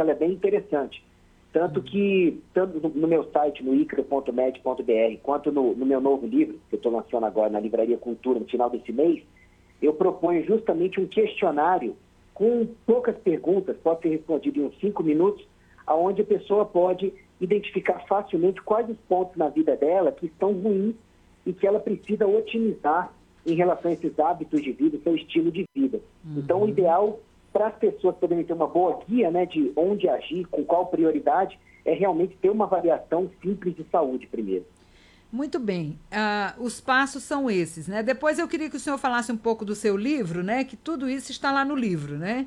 ela é bem interessante. Tanto que, tanto no meu site, no icra.med.br, quanto no, no, meu novo livro, que eu estou lançando agora na Livraria Cultura, no final desse mês, eu proponho justamente um questionário com poucas perguntas, pode ser respondido em uns cinco minutos, aonde a pessoa pode identificar facilmente quais os pontos na vida dela que estão ruins e que ela precisa otimizar em relação a esses hábitos de vida, seu estilo de vida. Uhum. Então, o ideal para as pessoas poderem ter uma boa guia né, de onde agir, com qual prioridade, é realmente ter uma avaliação simples de saúde primeiro. Muito bem. Uh, os passos são esses, né? Depois eu queria que o senhor falasse um pouco do seu livro, né? Que tudo isso está lá no livro, né?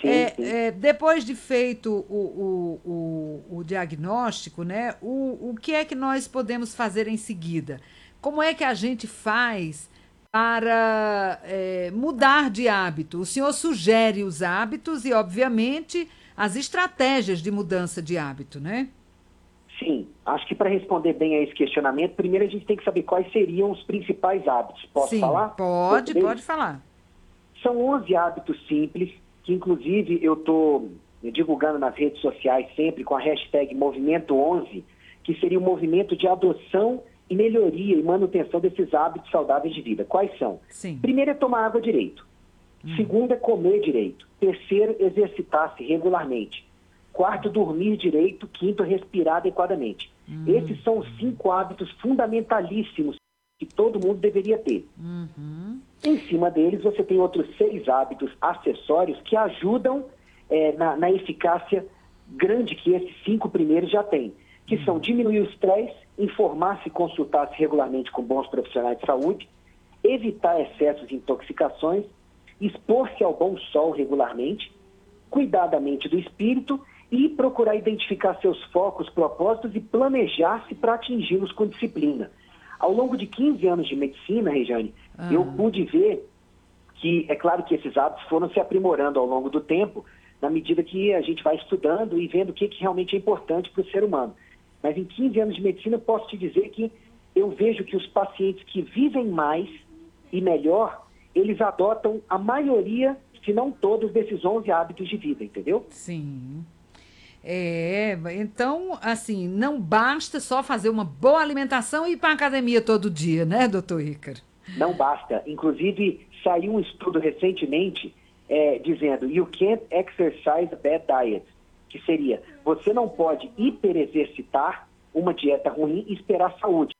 Sim, é, sim. É, depois de feito o, o, o, o diagnóstico, né? O, o que é que nós podemos fazer em seguida? Como é que a gente faz para é, mudar de hábito? O senhor sugere os hábitos e, obviamente, as estratégias de mudança de hábito, né? Sim, acho que para responder bem a esse questionamento, primeiro a gente tem que saber quais seriam os principais hábitos. Posso Sim, falar? Pode, pode falar. São 11 hábitos simples, que inclusive eu estou divulgando nas redes sociais sempre com a hashtag Movimento 11, que seria o um movimento de adoção melhoria e manutenção desses hábitos saudáveis de vida. Quais são? Sim. Primeiro é tomar água direito. Hum. Segundo é comer direito. Terceiro, exercitar-se regularmente. Quarto, dormir direito. Quinto, respirar adequadamente. Hum. Esses são os cinco hábitos fundamentalíssimos que todo mundo deveria ter. Uhum. Em cima deles, você tem outros seis hábitos acessórios que ajudam é, na, na eficácia grande que esses cinco primeiros já têm que são diminuir o estresse, informar-se e consultar-se regularmente com bons profissionais de saúde, evitar excessos de intoxicações, expor-se ao bom sol regularmente, cuidar da mente do espírito e procurar identificar seus focos, propósitos e planejar-se para atingi-los com disciplina. Ao longo de 15 anos de medicina, Rejane, ah. eu pude ver que, é claro que esses hábitos foram se aprimorando ao longo do tempo, na medida que a gente vai estudando e vendo o que, que realmente é importante para o ser humano. Mas em 15 anos de medicina, eu posso te dizer que eu vejo que os pacientes que vivem mais e melhor, eles adotam a maioria, se não todos, desses 11 hábitos de vida, entendeu? Sim. É, então, assim, não basta só fazer uma boa alimentação e ir para a academia todo dia, né, doutor Ícaro? Não basta. Inclusive, saiu um estudo recentemente é, dizendo You can't exercise a bad diet que seria você não pode hiperexercitar uma dieta ruim e esperar saúde.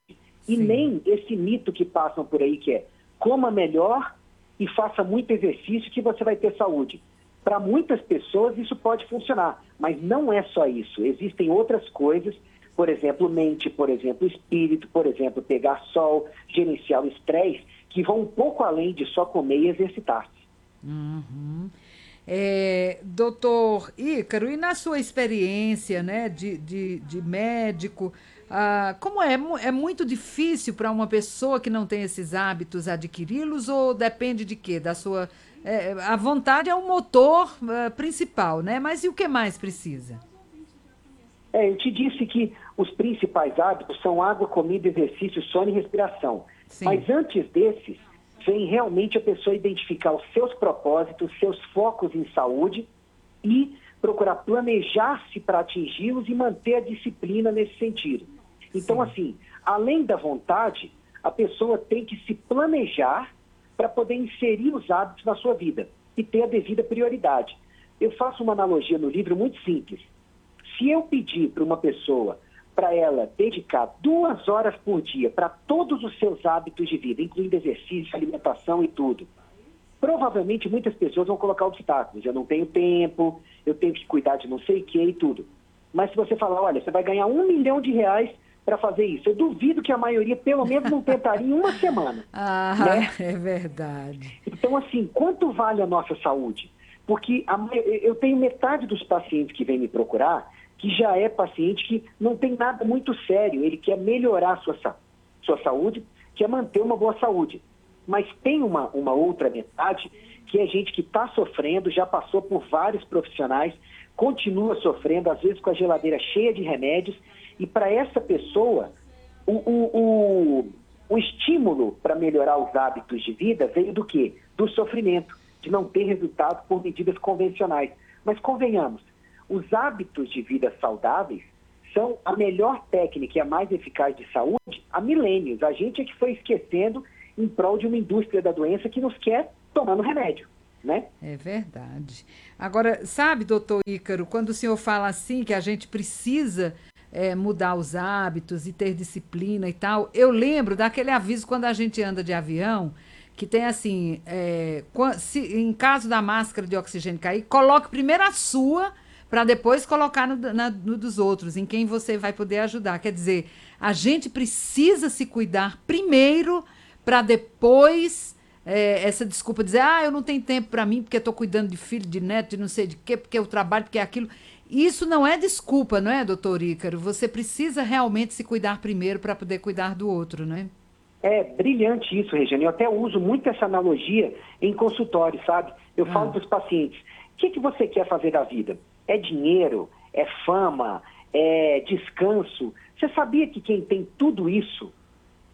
E Sim. nem esse mito que passam por aí que é coma melhor e faça muito exercício que você vai ter saúde. Para muitas pessoas isso pode funcionar, mas não é só isso. Existem outras coisas, por exemplo, mente, por exemplo, espírito, por exemplo, pegar sol, gerenciar o estresse, que vão um pouco além de só comer e exercitar-se. Uhum. É, doutor Ícaro, e na sua experiência né, de, de, de médico, ah, como é? É muito difícil para uma pessoa que não tem esses hábitos adquiri-los ou depende de quê? Da sua. É, a vontade é o motor uh, principal, né? Mas e o que mais precisa? É, eu te disse que os principais hábitos são água, comida, exercício, sono e respiração. Sim. Mas antes desses, vem realmente a pessoa identificar os seus propósitos, seus focos em saúde e procurar planejar-se para atingi-los e manter a disciplina nesse sentido. Então, Sim. assim, além da vontade, a pessoa tem que se planejar para poder inserir os hábitos na sua vida e ter a devida prioridade. Eu faço uma analogia no livro muito simples. Se eu pedir para uma pessoa para ela dedicar duas horas por dia para todos os seus hábitos de vida, incluindo exercício, alimentação e tudo, provavelmente muitas pessoas vão colocar obstáculos. Eu não tenho tempo, eu tenho que cuidar de não sei o que e tudo. Mas se você falar, olha, você vai ganhar um milhão de reais para fazer isso, eu duvido que a maioria, pelo menos, não tentaria em uma semana. Ah, né? é verdade. Então, assim, quanto vale a nossa saúde? Porque a, eu tenho metade dos pacientes que vêm me procurar que já é paciente que não tem nada muito sério, ele quer melhorar sua, sua saúde, quer manter uma boa saúde. Mas tem uma, uma outra metade que é gente que está sofrendo, já passou por vários profissionais, continua sofrendo, às vezes com a geladeira cheia de remédios, e para essa pessoa, o, o, o, o estímulo para melhorar os hábitos de vida veio do quê? Do sofrimento, de não ter resultado por medidas convencionais. Mas convenhamos, os hábitos de vida saudáveis são a melhor técnica e a mais eficaz de saúde há milênios. A gente é que foi esquecendo em prol de uma indústria da doença que nos quer tomando remédio. Né? É verdade. Agora, sabe, doutor Ícaro, quando o senhor fala assim que a gente precisa é, mudar os hábitos e ter disciplina e tal, eu lembro daquele aviso quando a gente anda de avião, que tem assim, é, se, em caso da máscara de oxigênio cair, coloque primeiro a sua para depois colocar no, na, no dos outros, em quem você vai poder ajudar. Quer dizer, a gente precisa se cuidar primeiro para depois é, essa desculpa dizer, ah, eu não tenho tempo para mim porque estou cuidando de filho, de neto, de não sei de quê, porque eu trabalho, porque é aquilo. Isso não é desculpa, não é, doutor Ícaro? Você precisa realmente se cuidar primeiro para poder cuidar do outro, não é? É brilhante isso, Regiane. Eu até uso muito essa analogia em consultório, sabe? Eu ah. falo para os pacientes: o que, que você quer fazer da vida? É dinheiro? É fama? É descanso? Você sabia que quem tem tudo isso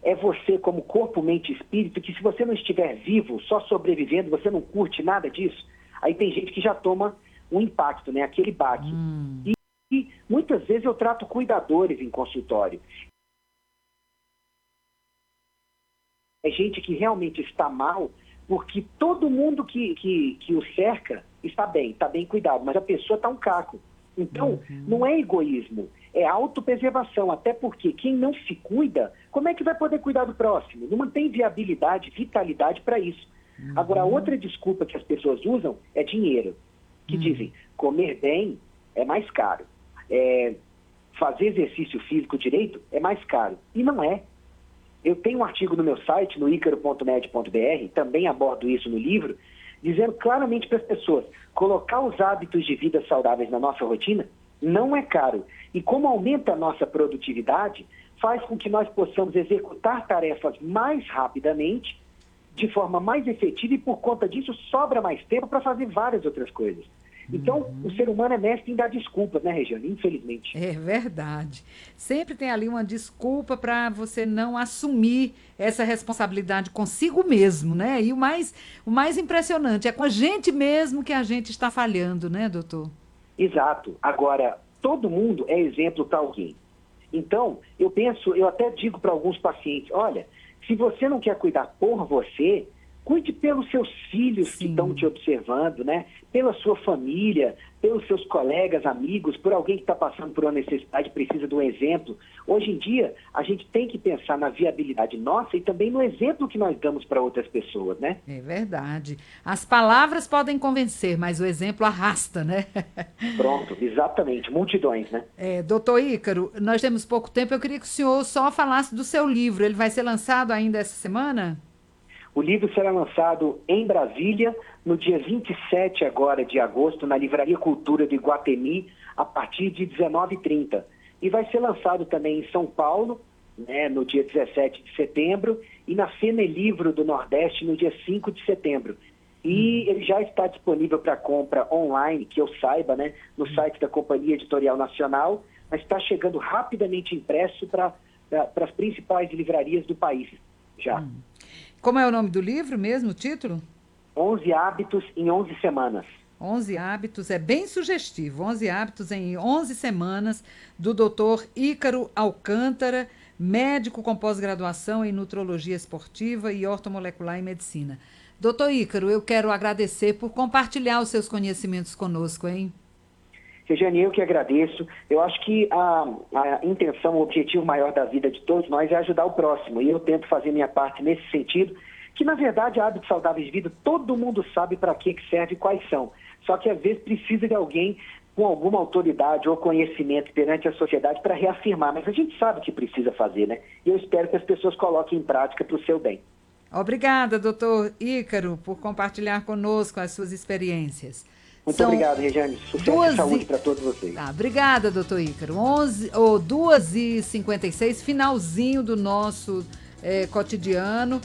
é você como corpo, mente e espírito, que se você não estiver vivo, só sobrevivendo, você não curte nada disso? Aí tem gente que já toma um impacto, né? Aquele baque. Hum. E, e muitas vezes eu trato cuidadores em consultório. É gente que realmente está mal, porque todo mundo que, que, que o cerca está bem, está bem cuidado, mas a pessoa está um caco. Então, uhum. não é egoísmo, é autopreservação, até porque quem não se cuida, como é que vai poder cuidar do próximo? Não tem viabilidade, vitalidade para isso. Uhum. Agora, outra desculpa que as pessoas usam é dinheiro que hum. dizem comer bem é mais caro, é, fazer exercício físico direito é mais caro. E não é. Eu tenho um artigo no meu site, no icaro.med.br, também abordo isso no livro, dizendo claramente para as pessoas: colocar os hábitos de vida saudáveis na nossa rotina não é caro. E como aumenta a nossa produtividade, faz com que nós possamos executar tarefas mais rapidamente de forma mais efetiva e por conta disso sobra mais tempo para fazer várias outras coisas. Então, uhum. o ser humano é mestre em dar desculpas, né, Regiane? Infelizmente. É verdade. Sempre tem ali uma desculpa para você não assumir essa responsabilidade consigo mesmo, né? E o mais, o mais impressionante é com a gente mesmo que a gente está falhando, né, doutor? Exato. Agora, todo mundo é exemplo para alguém. Então, eu penso, eu até digo para alguns pacientes, olha, se você não quer cuidar por você, cuide pelos seus filhos Sim. que estão te observando, né? Pela sua família, pelos seus colegas, amigos, por alguém que está passando por uma necessidade, precisa de um exemplo. Hoje em dia, a gente tem que pensar na viabilidade nossa e também no exemplo que nós damos para outras pessoas, né? É verdade. As palavras podem convencer, mas o exemplo arrasta, né? Pronto, exatamente. Multidões, né? É, doutor Ícaro, nós temos pouco tempo. Eu queria que o senhor só falasse do seu livro. Ele vai ser lançado ainda essa semana? O livro será lançado em Brasília no dia 27 agora de agosto na Livraria Cultura de Guatemi a partir de 19h30. E vai ser lançado também em São Paulo, né, no dia 17 de setembro, e na Fene Livro do Nordeste no dia 5 de setembro. E ele já está disponível para compra online, que eu saiba, né, no site da Companhia Editorial Nacional, mas está chegando rapidamente impresso para as principais livrarias do país já. Hum. Como é o nome do livro mesmo, o título? 11 hábitos em 11 semanas. 11 hábitos, é bem sugestivo. 11 hábitos em 11 semanas, do doutor Ícaro Alcântara, médico com pós-graduação em nutrologia esportiva e ortomolecular em medicina. Doutor Ícaro, eu quero agradecer por compartilhar os seus conhecimentos conosco, hein? Regiane, eu que agradeço. Eu acho que a, a intenção, o objetivo maior da vida de todos nós é ajudar o próximo. E eu tento fazer minha parte nesse sentido, que na verdade hábitos saudáveis de vida, todo mundo sabe para que serve e quais são. Só que às vezes precisa de alguém com alguma autoridade ou conhecimento perante a sociedade para reafirmar. Mas a gente sabe o que precisa fazer, né? E eu espero que as pessoas coloquem em prática para o seu bem. Obrigada, doutor Ícaro, por compartilhar conosco as suas experiências. Muito São obrigado, Regiane. Sucesso e saúde para todos vocês. Tá, obrigada, doutor Ícaro. 11, ou 2h56, finalzinho do nosso é, cotidiano.